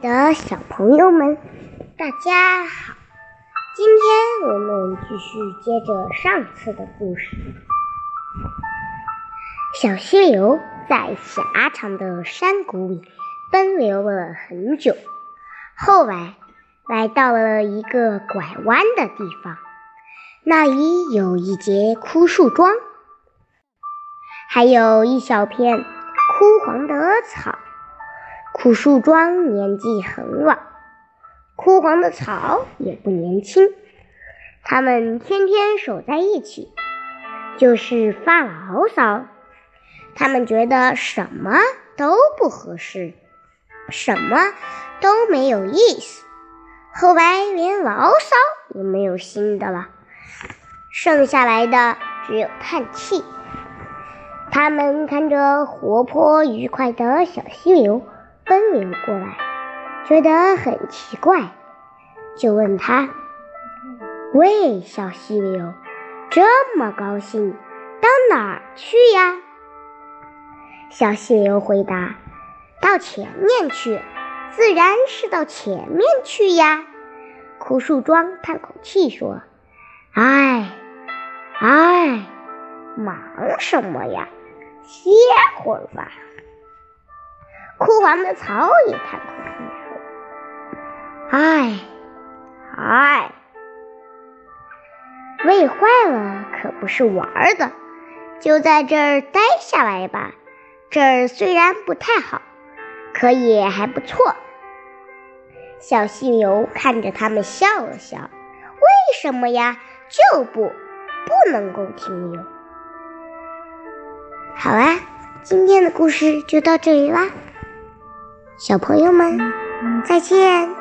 的小朋友们，大家好！今天我们继续接着上次的故事。小溪流在狭长的山谷里奔流了很久，后来来到了一个拐弯的地方，那里有一节枯树桩，还有一小片枯黄的草。枯树桩年纪很老，枯黄的草也不年轻。他们天天守在一起，就是发牢骚。他们觉得什么都不合适，什么都没有意思。后来连牢骚也没有新的了，剩下来的只有叹气。他们看着活泼愉快的小溪流。奔流过来，觉得很奇怪，就问他：“喂，小溪流，这么高兴，到哪儿去呀？”小溪流回答：“到前面去，自然是到前面去呀。”枯树桩叹口气说：“哎，哎，忙什么呀？歇会儿吧。”枯黄的草也叹口气说：“唉，唉，喂坏了可不是玩的，就在这儿待下来吧。这儿虽然不太好，可也还不错。”小溪流看着他们笑了笑：“为什么呀？就不不能够停留？”好啦，今天的故事就到这里啦。小朋友们，再见。